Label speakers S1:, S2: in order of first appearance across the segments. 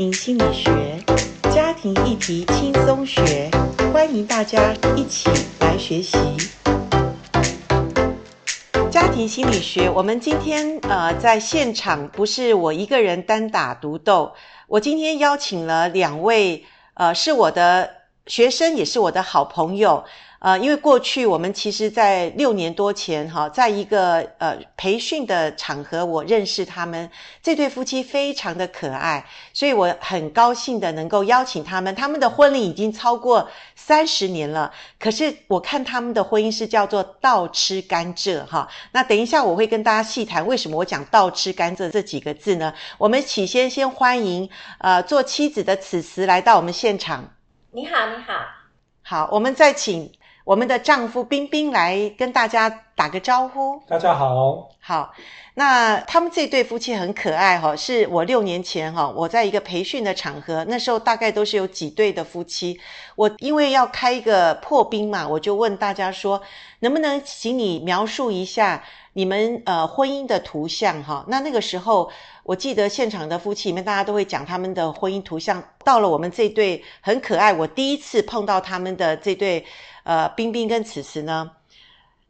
S1: 庭心理学，家庭议题轻松学，欢迎大家一起来学习。家庭心理学，我们今天呃在现场不是我一个人单打独斗，我今天邀请了两位呃是我的学生，也是我的好朋友。呃，因为过去我们其实，在六年多前，哈，在一个呃培训的场合，我认识他们这对夫妻，非常的可爱，所以我很高兴的能够邀请他们。他们的婚礼已经超过三十年了，可是我看他们的婚姻是叫做倒吃甘蔗，哈。那等一下我会跟大家细谈为什么我讲倒吃甘蔗这几个字呢？我们起先先欢迎呃做妻子的此时来到我们现场。
S2: 你好，你好，
S1: 好，我们再请。我们的丈夫冰冰来跟大家打个招呼。
S3: 大家好，
S1: 好。那他们这对夫妻很可爱哈，是我六年前哈，我在一个培训的场合，那时候大概都是有几对的夫妻。我因为要开一个破冰嘛，我就问大家说，能不能请你描述一下你们呃婚姻的图像哈？那那个时候。我记得现场的夫妻里面，大家都会讲他们的婚姻图像。到了我们这对很可爱，我第一次碰到他们的这对，呃，冰冰跟此时呢。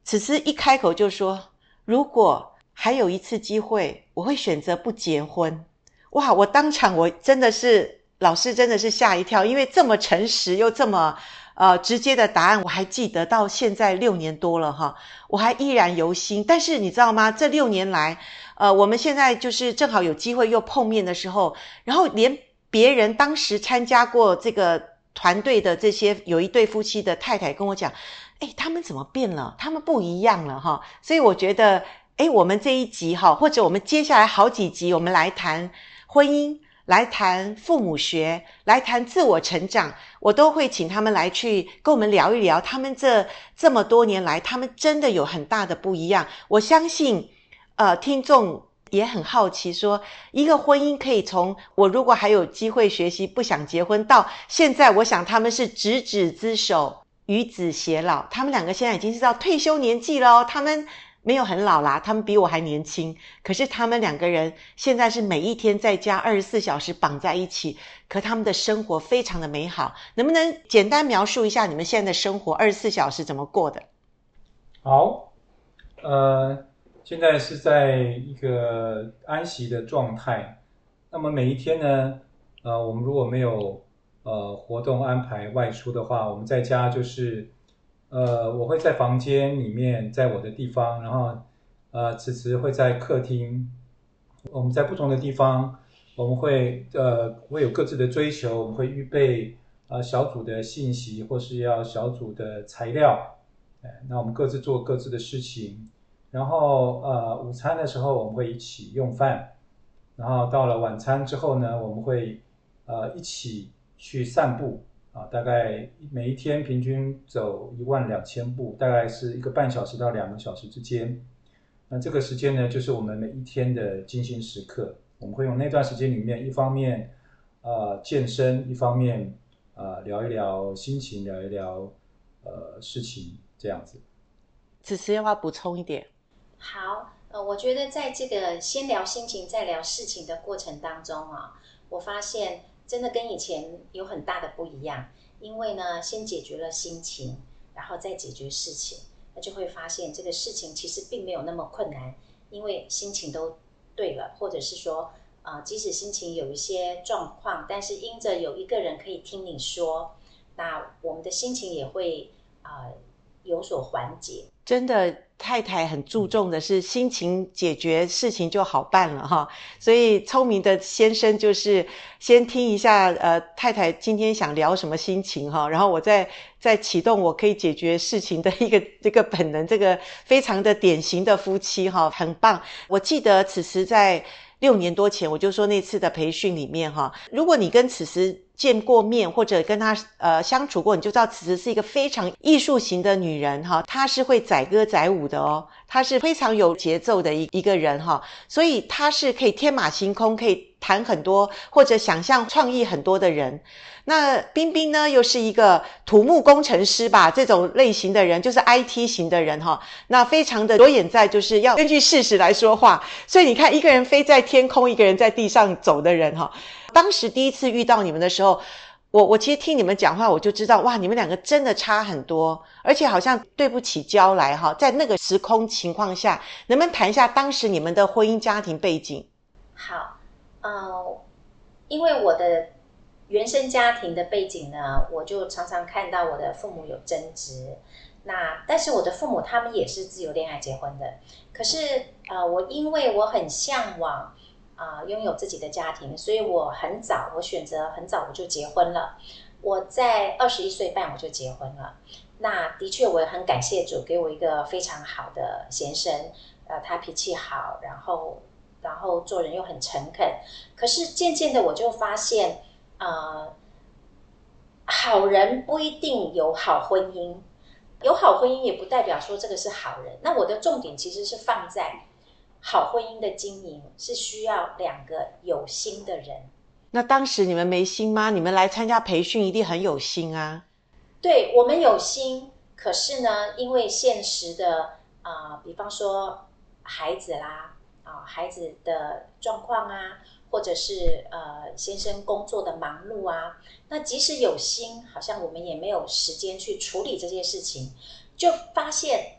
S1: 此时一开口就说：“如果还有一次机会，我会选择不结婚。”哇！我当场我真的是老师，真的是吓一跳，因为这么诚实又这么呃直接的答案，我还记得到现在六年多了哈，我还依然犹新。但是你知道吗？这六年来。呃，我们现在就是正好有机会又碰面的时候，然后连别人当时参加过这个团队的这些有一对夫妻的太太跟我讲，诶，他们怎么变了？他们不一样了哈。所以我觉得，诶，我们这一集哈，或者我们接下来好几集，我们来谈婚姻，来谈父母学，来谈自我成长，我都会请他们来去跟我们聊一聊，他们这这么多年来，他们真的有很大的不一样。我相信。呃，听众也很好奇说，一个婚姻可以从我如果还有机会学习，不想结婚，到现在，我想他们是执子之手，与子偕老。他们两个现在已经是到退休年纪了，他们没有很老啦，他们比我还年轻。可是他们两个人现在是每一天在家二十四小时绑在一起，可他们的生活非常的美好。能不能简单描述一下你们现在的生活二十四小时怎么过的？
S3: 好，呃。现在是在一个安息的状态。那么每一天呢，呃，我们如果没有呃活动安排外出的话，我们在家就是，呃，我会在房间里面，在我的地方，然后呃，此慈会在客厅。我们在不同的地方，我们会呃会有各自的追求，我们会预备呃小组的信息或是要小组的材料，哎，那我们各自做各自的事情。然后，呃，午餐的时候我们会一起用饭，然后到了晚餐之后呢，我们会，呃，一起去散步，啊，大概每一天平均走一万两千步，大概是一个半小时到两个小时之间。那这个时间呢，就是我们每一天的静心时刻。我们会用那段时间里面，一方面，呃，健身，一方面，呃，聊一聊心情，聊一聊，呃，事情，这样子。
S1: 此时要不要补充一点？
S2: 好，呃，我觉得在这个先聊心情再聊事情的过程当中啊，我发现真的跟以前有很大的不一样。因为呢，先解决了心情，然后再解决事情，那就会发现这个事情其实并没有那么困难，因为心情都对了，或者是说，啊、呃，即使心情有一些状况，但是因着有一个人可以听你说，那我们的心情也会啊、呃、有所缓解。
S1: 真的，太太很注重的是心情解决事情就好办了哈。所以聪明的先生就是先听一下，呃，太太今天想聊什么心情哈，然后我再再启动我可以解决事情的一个这个本能，这个非常的典型的夫妻哈，很棒。我记得此时在六年多前，我就说那次的培训里面哈，如果你跟此时。见过面或者跟他呃相处过，你就知道此时是一个非常艺术型的女人哈，她是会载歌载舞的哦，她是非常有节奏的一一个人哈，所以她是可以天马行空，可以谈很多或者想象创意很多的人。那彬彬呢，又是一个土木工程师吧，这种类型的人，就是 IT 型的人哈，那非常的着眼在就是要根据事实来说话，所以你看一个人飞在天空，一个人在地上走的人哈。当时第一次遇到你们的时候，我我其实听你们讲话，我就知道哇，你们两个真的差很多，而且好像对不起交来哈。在那个时空情况下，能不能谈一下当时你们的婚姻家庭背景？
S2: 好，呃，因为我的原生家庭的背景呢，我就常常看到我的父母有争执。那但是我的父母他们也是自由恋爱结婚的，可是呃，我因为我很向往。啊，拥有自己的家庭，所以我很早，我选择很早我就结婚了。我在二十一岁半我就结婚了。那的确，我也很感谢主给我一个非常好的先生，呃，他脾气好，然后然后做人又很诚恳。可是渐渐的，我就发现，呃，好人不一定有好婚姻，有好婚姻也不代表说这个是好人。那我的重点其实是放在。好婚姻的经营是需要两个有心的人。
S1: 那当时你们没心吗？你们来参加培训一定很有心啊。
S2: 对，我们有心，可是呢，因为现实的啊、呃，比方说孩子啦，啊、呃，孩子的状况啊，或者是呃先生工作的忙碌啊，那即使有心，好像我们也没有时间去处理这些事情，就发现。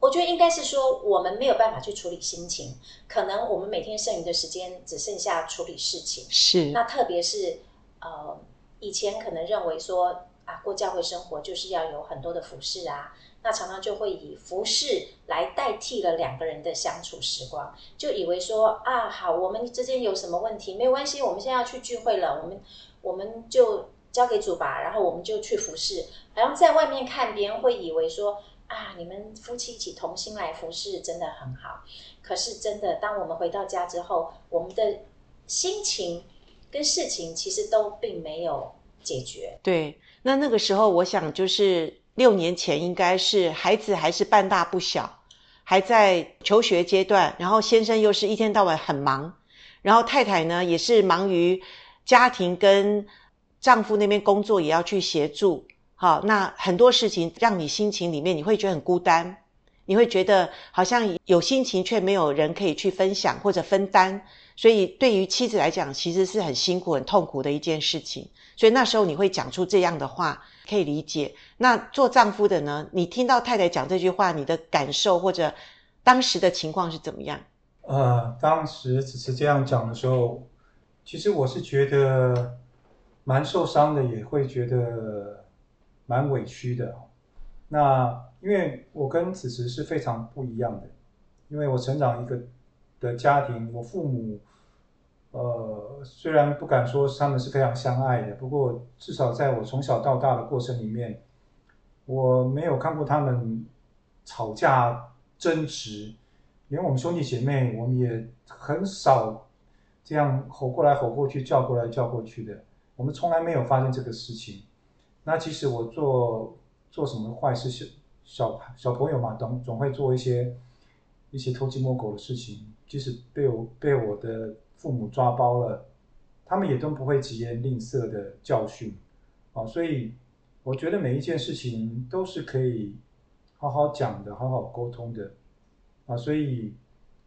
S2: 我觉得应该是说，我们没有办法去处理心情，可能我们每天剩余的时间只剩下处理事情。
S1: 是。
S2: 那特别是呃，以前可能认为说啊，过教会生活就是要有很多的服侍啊，那常常就会以服侍来代替了两个人的相处时光，就以为说啊，好，我们之间有什么问题没有关系，我们现在要去聚会了，我们我们就交给主吧，然后我们就去服侍，好像在外面看别人会以为说。啊，你们夫妻一起同心来服侍，真的很好。可是真的，当我们回到家之后，我们的心情跟事情其实都并没有解决。
S1: 对，那那个时候，我想就是六年前，应该是孩子还是半大不小，还在求学阶段，然后先生又是一天到晚很忙，然后太太呢也是忙于家庭跟丈夫那边工作，也要去协助。好，那很多事情让你心情里面你会觉得很孤单，你会觉得好像有心情却没有人可以去分享或者分担，所以对于妻子来讲，其实是很辛苦、很痛苦的一件事情。所以那时候你会讲出这样的话，可以理解。那做丈夫的呢？你听到太太讲这句话，你的感受或者当时的情况是怎么样？
S3: 呃，当时只是这样讲的时候，其实我是觉得蛮受伤的，也会觉得。蛮委屈的，那因为我跟子慈是非常不一样的，因为我成长一个的家庭，我父母，呃，虽然不敢说他们是非常相爱的，不过至少在我从小到大的过程里面，我没有看过他们吵架争执，连我们兄弟姐妹，我们也很少这样吼过来吼过去，叫过来叫过去的，我们从来没有发生这个事情。那其实我做做什么坏事，小小小朋友嘛，总总会做一些一些偷鸡摸狗的事情。即使被我被我的父母抓包了，他们也都不会疾言吝啬的教训。啊，所以我觉得每一件事情都是可以好好讲的，好好沟通的。啊，所以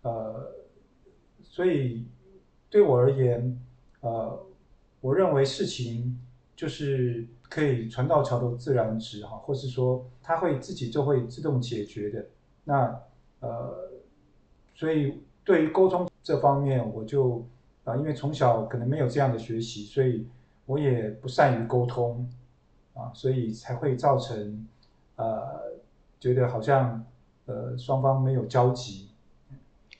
S3: 呃，所以对我而言，呃，我认为事情就是。可以船到桥头自然直哈，或是说他会自己就会自动解决的。那呃，所以对于沟通这方面，我就啊、因为从小可能没有这样的学习，所以我也不善于沟通啊，所以才会造成呃，觉得好像呃双方没有交集。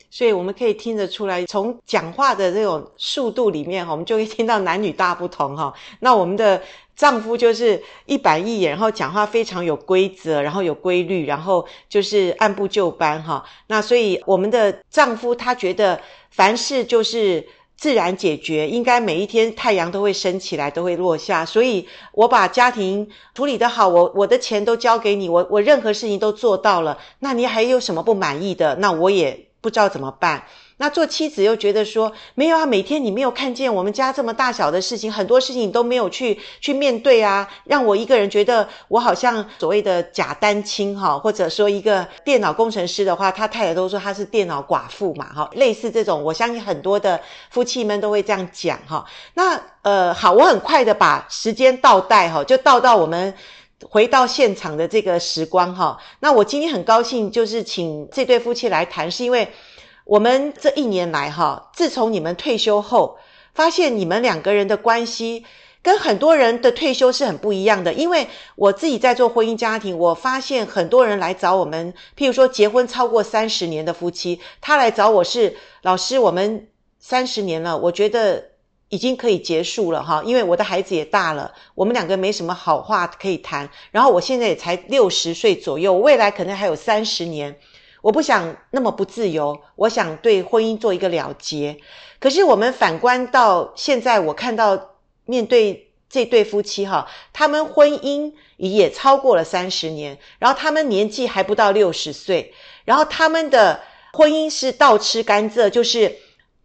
S1: 所以我们可以听得出来，从讲话的这种速度里面，我们就会听到男女大不同哈。那我们的丈夫就是一板一眼，然后讲话非常有规则，然后有规律，然后就是按部就班哈。那所以我们的丈夫他觉得凡事就是自然解决，应该每一天太阳都会升起来，都会落下。所以我把家庭处理得好，我我的钱都交给你，我我任何事情都做到了，那你还有什么不满意的？那我也。不知道怎么办。那做妻子又觉得说，没有啊，每天你没有看见我们家这么大小的事情，很多事情你都没有去去面对啊，让我一个人觉得我好像所谓的假单亲哈，或者说一个电脑工程师的话，他太太都说他是电脑寡妇嘛哈，类似这种，我相信很多的夫妻们都会这样讲哈。那呃好，我很快的把时间倒带哈，就倒到我们回到现场的这个时光哈。那我今天很高兴，就是请这对夫妻来谈，是因为。我们这一年来，哈，自从你们退休后，发现你们两个人的关系跟很多人的退休是很不一样的。因为我自己在做婚姻家庭，我发现很多人来找我们，譬如说结婚超过三十年的夫妻，他来找我是老师，我们三十年了，我觉得已经可以结束了哈，因为我的孩子也大了，我们两个没什么好话可以谈。然后我现在也才六十岁左右，未来可能还有三十年。我不想那么不自由，我想对婚姻做一个了结。可是我们反观到现在，我看到面对这对夫妻哈，他们婚姻也超过了三十年，然后他们年纪还不到六十岁，然后他们的婚姻是倒吃甘蔗，就是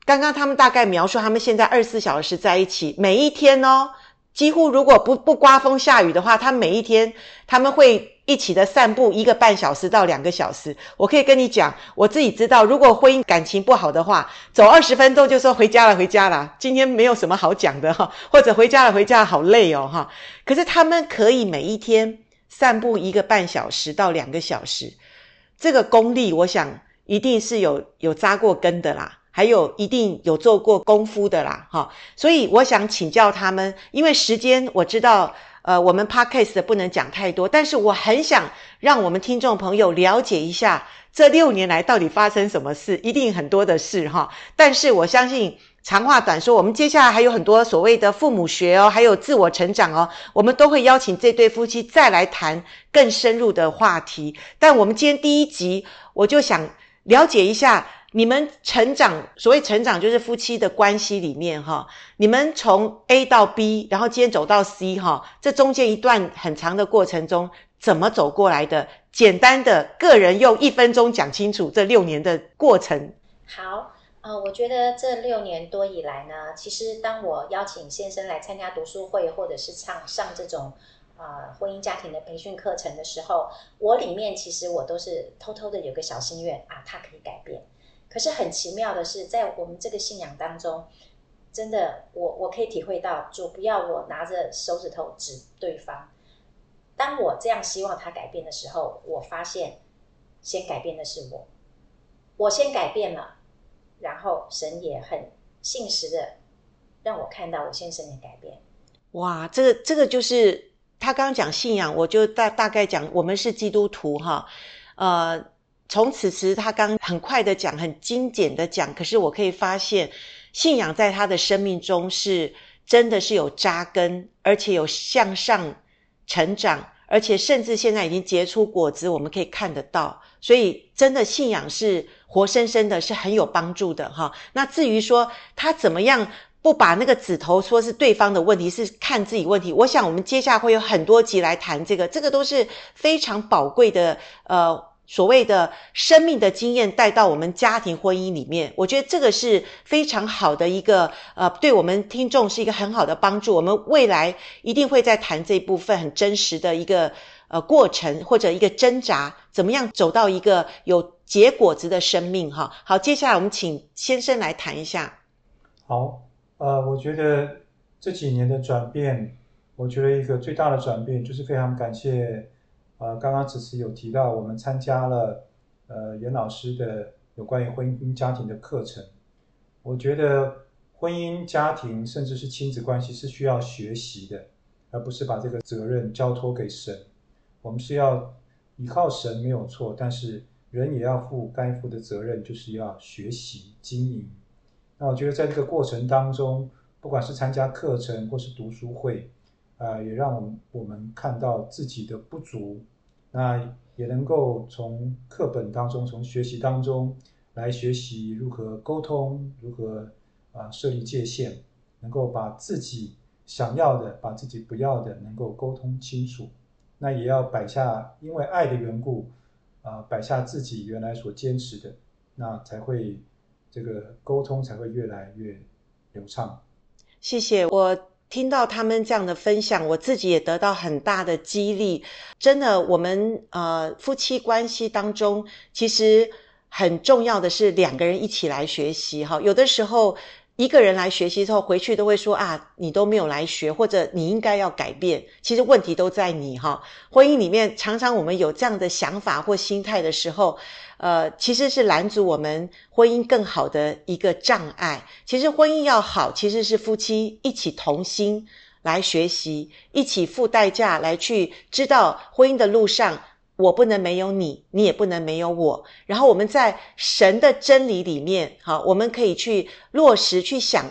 S1: 刚刚他们大概描述他们现在二十四小时在一起，每一天哦，几乎如果不不刮风下雨的话，他每一天他们会。一起的散步一个半小时到两个小时，我可以跟你讲，我自己知道，如果婚姻感情不好的话，走二十分钟就说回家了，回家了，今天没有什么好讲的哈，或者回家了，回家了，好累哦哈。可是他们可以每一天散步一个半小时到两个小时，这个功力，我想一定是有有扎过根的啦，还有一定有做过功夫的啦哈。所以我想请教他们，因为时间我知道。呃，我们 podcast 不能讲太多，但是我很想让我们听众朋友了解一下这六年来到底发生什么事，一定很多的事哈。但是我相信长话短说，我们接下来还有很多所谓的父母学哦，还有自我成长哦，我们都会邀请这对夫妻再来谈更深入的话题。但我们今天第一集，我就想了解一下。你们成长，所谓成长就是夫妻的关系里面哈，你们从 A 到 B，然后今天走到 C 哈，这中间一段很长的过程中，怎么走过来的？简单的个人用一分钟讲清楚这六年的过程。
S2: 好，呃，我觉得这六年多以来呢，其实当我邀请先生来参加读书会，或者是上上这种呃婚姻家庭的培训课程的时候，我里面其实我都是偷偷的有个小心愿啊，他可以改变。可是很奇妙的是，在我们这个信仰当中，真的，我我可以体会到，主不要我拿着手指头指对方。当我这样希望他改变的时候，我发现先改变的是我，我先改变了，然后神也很信实的让我看到我先生的改变。
S1: 哇，这个这个就是他刚刚讲信仰，我就大大概讲，我们是基督徒哈，呃。从此时，他刚很快的讲，很精简的讲，可是我可以发现，信仰在他的生命中是真的是有扎根，而且有向上成长，而且甚至现在已经结出果子，我们可以看得到。所以，真的信仰是活生生的，是很有帮助的哈。那至于说他怎么样不把那个指头说是对方的问题，是看自己问题，我想我们接下来会有很多集来谈这个，这个都是非常宝贵的，呃。所谓的生命的经验带到我们家庭婚姻里面，我觉得这个是非常好的一个呃，对我们听众是一个很好的帮助。我们未来一定会在谈这一部分很真实的一个呃过程或者一个挣扎，怎么样走到一个有结果子的生命哈。好，接下来我们请先生来谈一下。
S3: 好，呃，我觉得这几年的转变，我觉得一个最大的转变就是非常感谢。呃，刚刚只是有提到，我们参加了呃严老师的有关于婚姻家庭的课程。我觉得婚姻家庭甚至是亲子关系是需要学习的，而不是把这个责任交托给神。我们是要依靠神没有错，但是人也要负该负的责任，就是要学习经营。那我觉得在这个过程当中，不管是参加课程或是读书会，呃，也让我们我们看到自己的不足。那也能够从课本当中，从学习当中来学习如何沟通，如何啊设立界限，能够把自己想要的，把自己不要的，能够沟通清楚。那也要摆下，因为爱的缘故，啊，摆下自己原来所坚持的。那才会这个沟通才会越来越流畅。
S1: 谢谢，我听到他们这样的分享，我自己也得到很大的激励。真的，我们呃夫妻关系当中，其实很重要的是两个人一起来学习哈。有的时候。一个人来学习之后，回去都会说啊，你都没有来学，或者你应该要改变。其实问题都在你哈。婚姻里面常常我们有这样的想法或心态的时候，呃，其实是拦阻我们婚姻更好的一个障碍。其实婚姻要好，其实是夫妻一起同心来学习，一起付代价来去知道婚姻的路上。我不能没有你，你也不能没有我。然后我们在神的真理里面，好，我们可以去落实，去想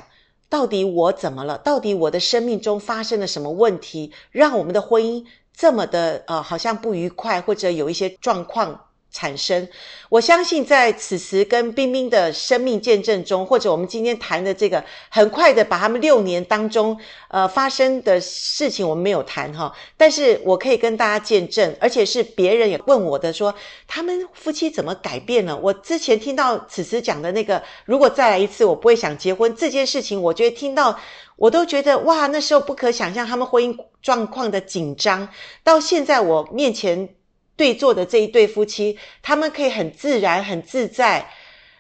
S1: 到底我怎么了？到底我的生命中发生了什么问题，让我们的婚姻这么的呃，好像不愉快，或者有一些状况。产生，我相信在此时跟冰冰的生命见证中，或者我们今天谈的这个，很快的把他们六年当中，呃，发生的事情我们没有谈哈，但是我可以跟大家见证，而且是别人也问我的说，他们夫妻怎么改变了？我之前听到此时讲的那个，如果再来一次，我不会想结婚这件事情，我觉得听到我都觉得哇，那时候不可想象他们婚姻状况的紧张，到现在我面前。对坐的这一对夫妻，他们可以很自然、很自在、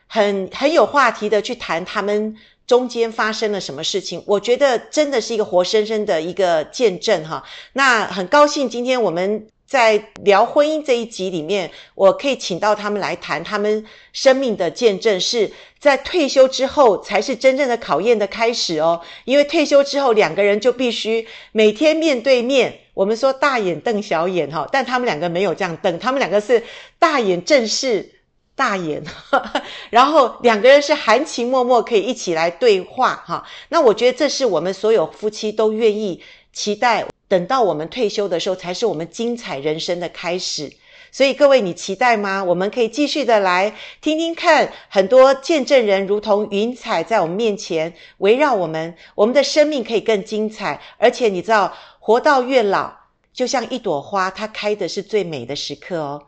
S1: 很很有话题的去谈他们中间发生了什么事情。我觉得真的是一个活生生的一个见证哈。那很高兴今天我们在聊婚姻这一集里面，我可以请到他们来谈他们生命的见证，是在退休之后才是真正的考验的开始哦。因为退休之后，两个人就必须每天面对面。我们说大眼瞪小眼哈，但他们两个没有这样瞪，他们两个是大眼正视大眼，然后两个人是含情脉脉，可以一起来对话哈。那我觉得这是我们所有夫妻都愿意期待，等到我们退休的时候，才是我们精彩人生的开始。所以各位，你期待吗？我们可以继续的来听听看，很多见证人如同云彩在我们面前围绕我们，我们的生命可以更精彩，而且你知道。活到越老，就像一朵花，它开的是最美的时刻哦。